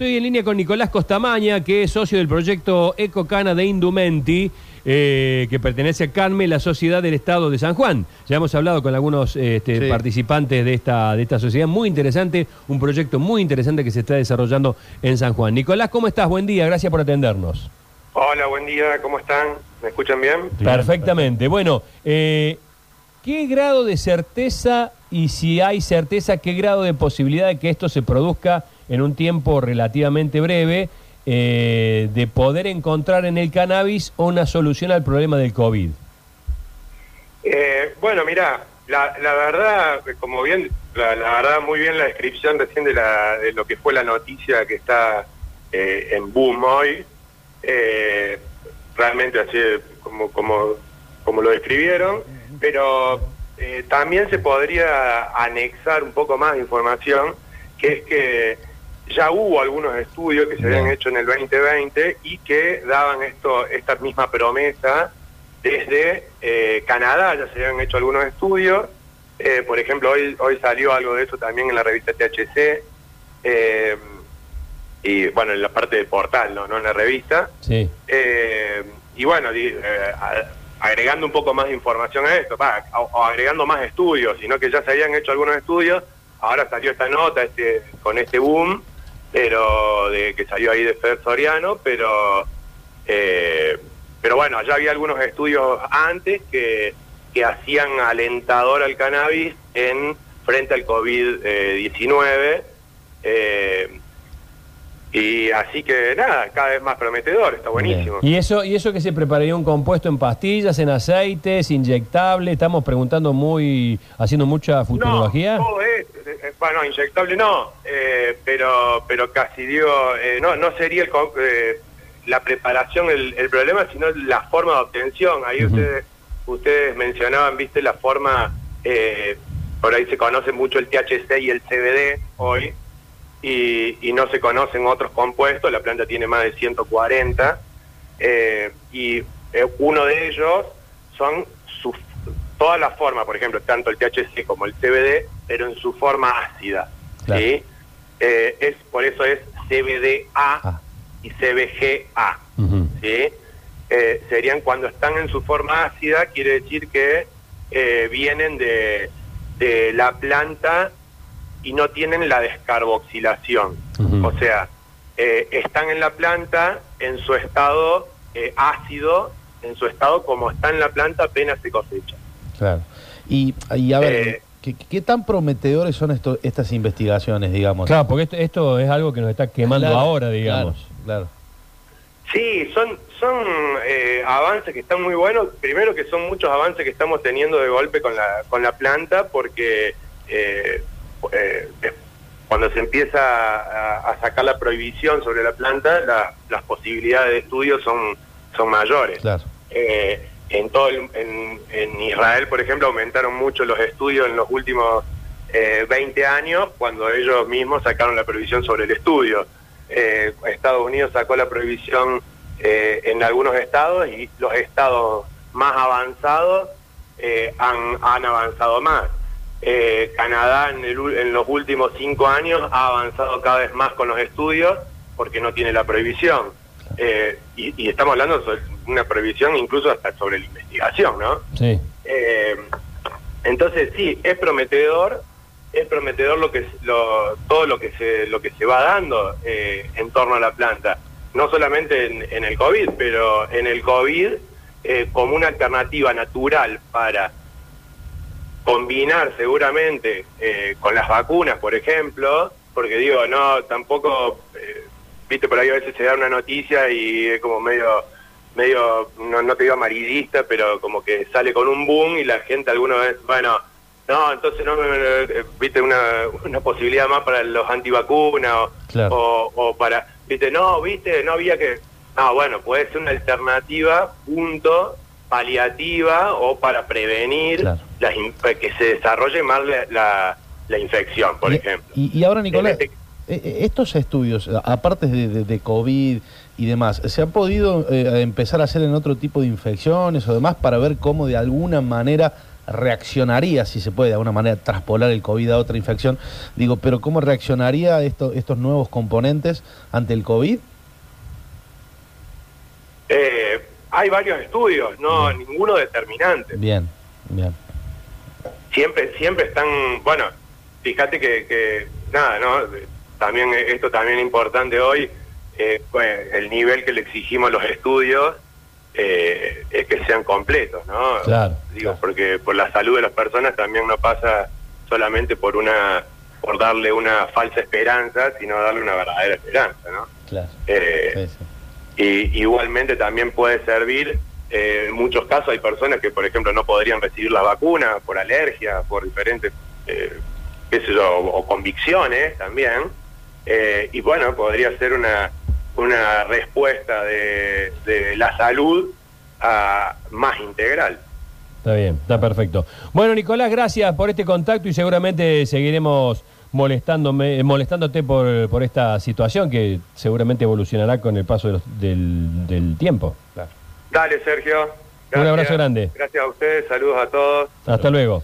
Estoy en línea con Nicolás Costamaña, que es socio del proyecto Ecocana de Indumenti, eh, que pertenece a CANME, la Sociedad del Estado de San Juan. Ya hemos hablado con algunos este, Sí. participantes de esta, de esta sociedad. Muy interesante, un proyecto muy interesante que se está desarrollando en San Juan. Nicolás, ¿cómo estás? Buen día, gracias por atendernos. Hola, buen día, ¿cómo están? ¿Me escuchan bien? Perfectamente. Bueno, eh, ¿qué grado de certeza y si hay certeza, qué grado de posibilidad de que esto se produzca en un tiempo relativamente breve eh, de poder encontrar en el cannabis una solución al problema del COVID? Eh, bueno, mira, la, la verdad, como bien, la, verdad, muy bien la descripción recién de, la, de lo que fue la noticia que está eh, en boom hoy. Eh, realmente así como, como, como lo describieron, pero eh, también se podría anexar un poco más de información, que es que ya hubo algunos estudios que se habían hecho en el 2020 y que daban esto esta misma promesa desde eh, Canadá, ya se habían hecho algunos estudios, eh, por ejemplo, hoy, hoy salió algo de eso también en la revista THC, eh, y bueno, en la parte del portal, no, no en la revista. Sí. Eh, y bueno, di- eh, agregando un poco más de información a esto, va, o, o agregando más estudios, sino que ya se habían hecho algunos estudios, ahora salió esta nota este, con este boom, pero de que salió ahí de Fer Soriano, pero eh, pero bueno, ya había algunos estudios antes que, que hacían alentador al cannabis en frente al COVID-19. eh, y así que nada, cada vez más prometedor, está buenísimo. Bien. ¿Y eso, ¿Y eso que se prepararía un compuesto en pastillas, en aceites, inyectable? Estamos preguntando muy, haciendo mucha futurología. No, todo es, bueno, inyectable no, eh, pero pero casi digo, eh, no no sería el, eh, la preparación el, el problema, sino la forma de obtención. Ahí ustedes ustedes mencionaban, viste, la forma, eh, por ahí se conoce mucho el THC y el CBD hoy, y, y no se conocen otros compuestos, la planta tiene más de 140, eh, y uno de ellos son sus, todas las formas, por ejemplo, tanto el THC como el CBD, pero en su forma ácida. Claro. ¿sí? Eh, es Por eso es CBDA Ah. y CBGA. ¿sí? Eh, serían cuando están en su forma ácida, quiere decir que eh, vienen de, de la planta y no tienen la descarboxilación. O sea, están en la planta en su estado ácido, en su estado como está en la planta apenas se cosecha. Claro. Y, y a ver, Eh, ¿qué, qué tan prometedores son esto, estas investigaciones, digamos? Claro, porque esto, esto es algo que nos está quemando Claro, ahora, digamos. Claro, claro. Sí, son, son eh, avances que están muy buenos. Primero que son muchos avances que estamos teniendo de golpe con la, con la planta porque eh, eh, cuando se empieza a, a sacar la prohibición sobre la planta, la- las posibilidades de estudio son, son mayores. claro. Eh, en todo el- en, Israel, por ejemplo, aumentaron mucho los estudios en los últimos eh, 20 años cuando ellos mismos sacaron la prohibición sobre el estudio. Eh, Estados Unidos sacó la prohibición eh, en algunos estados y los estados más avanzados eh, han, han avanzado más. Eh, Canadá en, el en los últimos cinco años ha avanzado cada vez más con los estudios porque no tiene la prohibición. Y, y estamos hablando sobre una prohibición incluso hasta sobre la investigación, ¿no? Sí. Eh, entonces sí, es prometedor, es prometedor lo que lo, todo lo que se lo que se va dando eh, en torno a la planta, no solamente en, en el COVID, pero en el COVID eh, como una alternativa natural para combinar seguramente eh, con las vacunas, por ejemplo, porque digo, no, tampoco, eh, viste, por ahí a veces se da una noticia y es como medio, medio, no, no te digo amarillista, pero como que sale con un boom y la gente alguna vez, bueno, no, entonces no, eh, viste, una, una posibilidad más para los antivacunas o, Claro. o, o para, viste, no, viste, no había que, no, bueno, puede ser una alternativa, punto, paliativa o para prevenir Claro. las in- que se desarrolle más la, la, la infección, por y, ejemplo. Y, y ahora, Nicolás, este- eh, eh, estos estudios, aparte de, de- de COVID y demás, ¿se han podido eh, empezar a hacer en otro tipo de infecciones o demás para ver cómo de alguna manera reaccionaría, si se puede de alguna manera traspolar el COVID a otra infección. Digo, pero ¿cómo reaccionaría esto, estos nuevos componentes ante el COVID? Eh, hay varios estudios, no ninguno determinante. Bien, bien. Siempre, siempre están, bueno, fíjate que, que nada, ¿no? También esto también es importante hoy, eh, el nivel que le exigimos a los estudios eh, es que sean completos, ¿no? Claro, Digo, claro. porque por la salud de las personas también no pasa solamente por una por darle una falsa esperanza, sino darle una verdadera esperanza, ¿no? Claro. Eh, y igualmente también puede servir, eh, en muchos casos hay personas que, por ejemplo, no podrían recibir la vacuna por alergia, por diferentes, eh, qué sé yo, o, o convicciones también. Eh, y bueno, podría ser una, una respuesta de, de la salud a, más integral. Está bien, está perfecto. Bueno, Nicolás, gracias por este contacto y seguramente seguiremos molestándome, molestándote por, por esta situación que seguramente evolucionará con el paso de los- del, del tiempo. Claro. Dale, Sergio. Un abrazo grande. Gracias a ustedes, saludos a todos. Hasta luego.